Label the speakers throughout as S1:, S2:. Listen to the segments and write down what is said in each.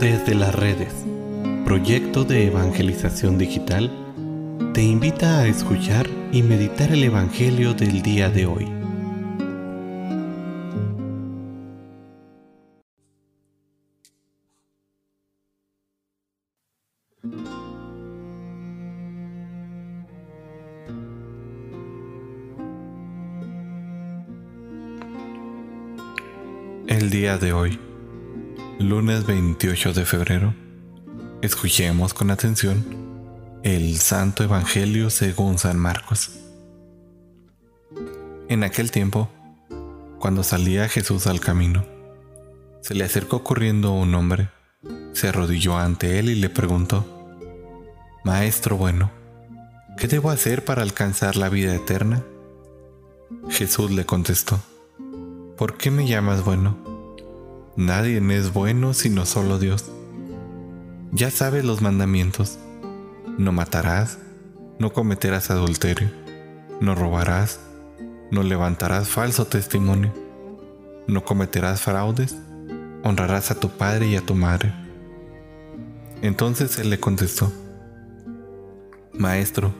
S1: Desde las redes, proyecto de evangelización digital, te invita a escuchar y meditar el Evangelio del día de hoy. El día de hoy lunes 28 de febrero, escuchemos con atención el Santo Evangelio según San Marcos. En aquel tiempo, cuando salía Jesús al camino, se le acercó corriendo un hombre, se arrodilló ante él y le preguntó, Maestro bueno, ¿qué debo hacer para alcanzar la vida eterna? Jesús le contestó, ¿por qué me llamas bueno? Nadie es bueno sino solo Dios. Ya sabes los mandamientos. No matarás, no cometerás adulterio, no robarás, no levantarás falso testimonio, no cometerás fraudes, honrarás a tu padre y a tu madre. Entonces él le contestó, Maestro,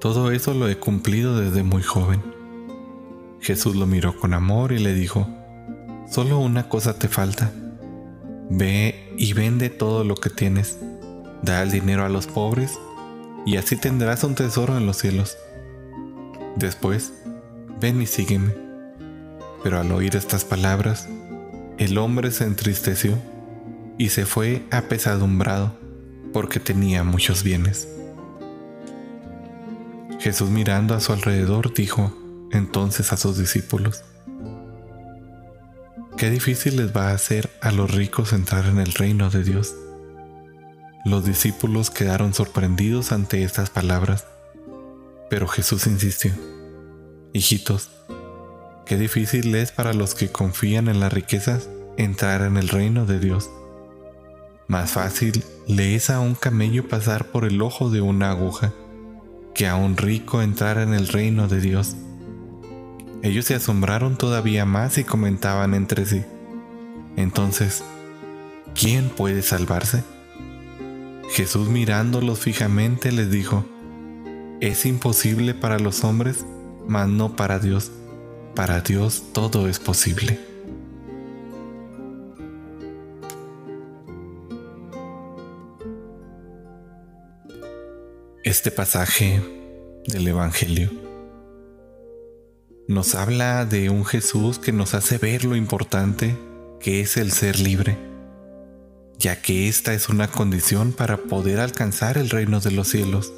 S1: todo eso lo he cumplido desde muy joven. Jesús lo miró con amor y le dijo, Solo una cosa te falta. Ve y vende todo lo que tienes. Da el dinero a los pobres y así tendrás un tesoro en los cielos. Después, ven y sígueme. Pero al oír estas palabras, el hombre se entristeció y se fue apesadumbrado porque tenía muchos bienes. Jesús mirando a su alrededor dijo entonces a sus discípulos, Qué difícil les va a hacer a los ricos entrar en el reino de Dios. Los discípulos quedaron sorprendidos ante estas palabras, pero Jesús insistió, Hijitos, qué difícil es para los que confían en las riquezas entrar en el reino de Dios. Más fácil le es a un camello pasar por el ojo de una aguja que a un rico entrar en el reino de Dios. Ellos se asombraron todavía más y comentaban entre sí. Entonces, ¿quién puede salvarse? Jesús mirándolos fijamente les dijo, es imposible para los hombres, mas no para Dios. Para Dios todo es posible. Este pasaje del Evangelio nos habla de un Jesús que nos hace ver lo importante que es el ser libre, ya que esta es una condición para poder alcanzar el reino de los cielos.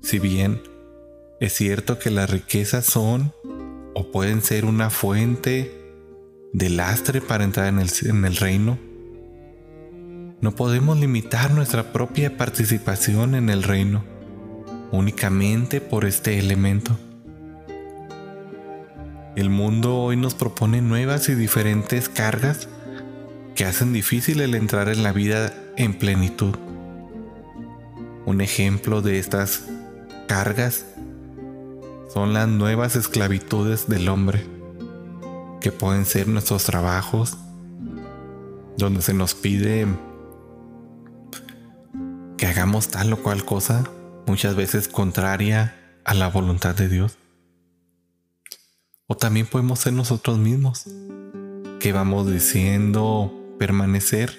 S1: Si bien es cierto que las riquezas son o pueden ser una fuente de lastre para entrar en el, reino, no podemos limitar nuestra propia participación en el reino únicamente por este elemento. El mundo hoy nos propone nuevas y diferentes cargas que hacen difícil el entrar en la vida en plenitud. Un ejemplo de estas cargas son las nuevas esclavitudes del hombre, que pueden ser nuestros trabajos, donde se nos pide que hagamos tal o cual cosa, muchas veces contraria a la voluntad de Dios. O también podemos ser nosotros mismos, que vamos diciendo permanecer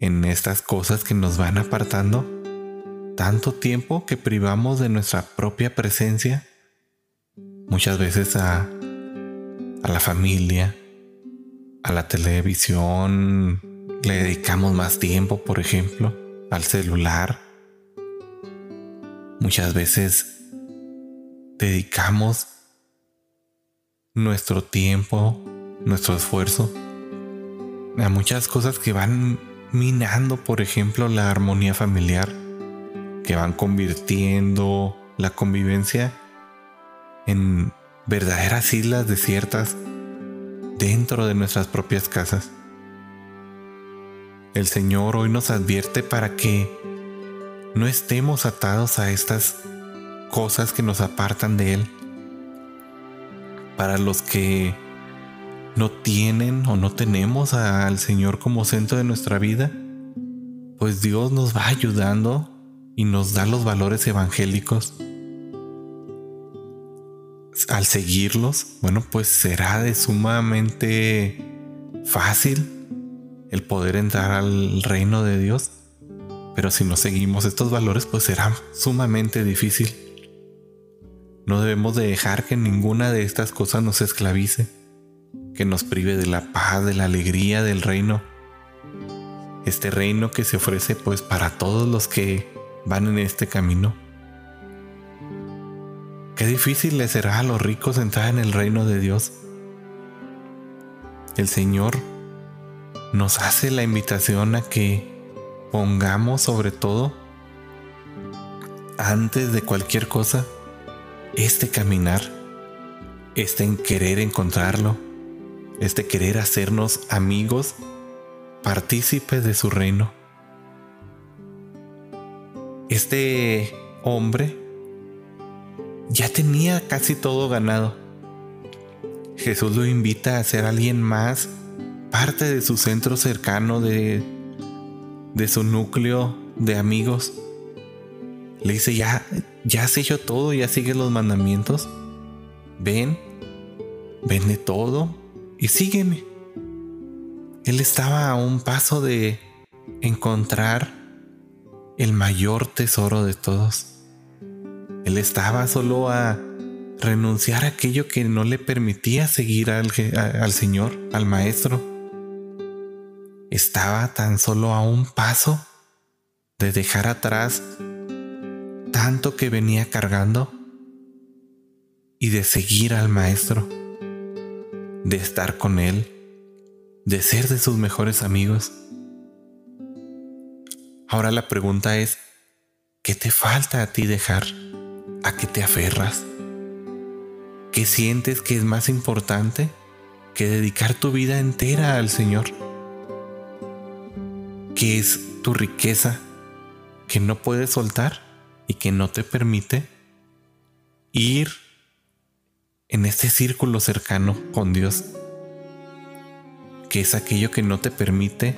S1: en estas cosas que nos van apartando tanto tiempo que privamos de nuestra propia presencia, muchas veces a, a la familia, a la televisión, le dedicamos más tiempo, por ejemplo, al celular. Muchas veces dedicamos nuestro tiempo, nuestro esfuerzo a muchas cosas que van minando, por ejemplo, la armonía familiar, que van convirtiendo la convivencia en verdaderas islas desiertas dentro de nuestras propias casas. El Señor hoy nos advierte para que no estemos atados a estas cosas que nos apartan de Él, para los que no tienen o no tenemos al Señor como centro de nuestra vida, pues Dios nos va ayudando y nos da los valores evangélicos. Al seguirlos, bueno, pues será de sumamente fácil el poder entrar al reino de Dios. Pero si no seguimos estos valores, pues será sumamente difícil. No debemos de dejar que ninguna de estas cosas nos esclavice, que nos prive de la paz, de la alegría del reino. Este reino que se ofrece pues para todos los que van en este camino. Qué difícil le será a los ricos entrar en el reino de Dios. El Señor nos hace la invitación a que pongamos sobre todo, antes de cualquier cosa, este caminar, este querer encontrarlo, este querer hacernos amigos, partícipes de su reino. Este hombre ya tenía casi todo ganado. Jesús lo invita a ser alguien más parte de su centro cercano, de, de su núcleo de amigos. Le dice, ya, ya has hecho todo, ya sigue los mandamientos. Ven, vende todo y sígueme. Él estaba a un paso de encontrar el mayor tesoro de todos. Él estaba solo a renunciar a aquello que no le permitía seguir al, al Señor, al Maestro estaba tan solo a un paso de dejar atrás tanto que venía cargando y de seguir al maestro, de estar con él, de ser de sus mejores amigos. Ahora la pregunta es, ¿qué te falta a ti dejar? ¿A qué te aferras? ¿Qué sientes que es más importante que dedicar tu vida entera al Señor? ¿Qué es tu riqueza que no puedes soltar y que no te permite ir en este círculo cercano con Dios, que es aquello que no te permite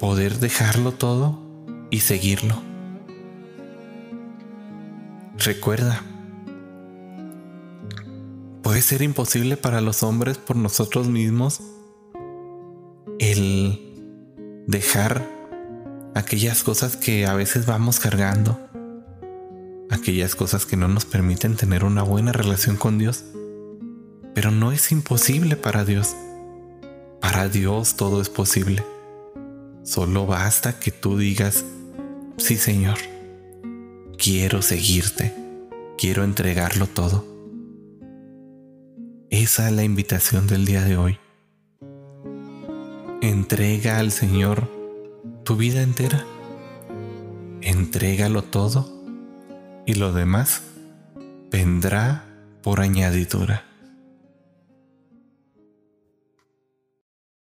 S1: poder dejarlo todo y seguirlo. Recuerda, puede ser imposible para los hombres por nosotros mismos el dejar aquellas cosas que a veces vamos cargando, aquellas cosas que no nos permiten tener una buena relación con Dios. Pero no es imposible para Dios. Para Dios todo es posible. Solo basta que tú digas, sí Señor, quiero seguirte, quiero entregarlo todo. Esa es la invitación del día de hoy. Entrega al Señor tu vida entera. Entrégalo todo y lo demás vendrá por añadidura.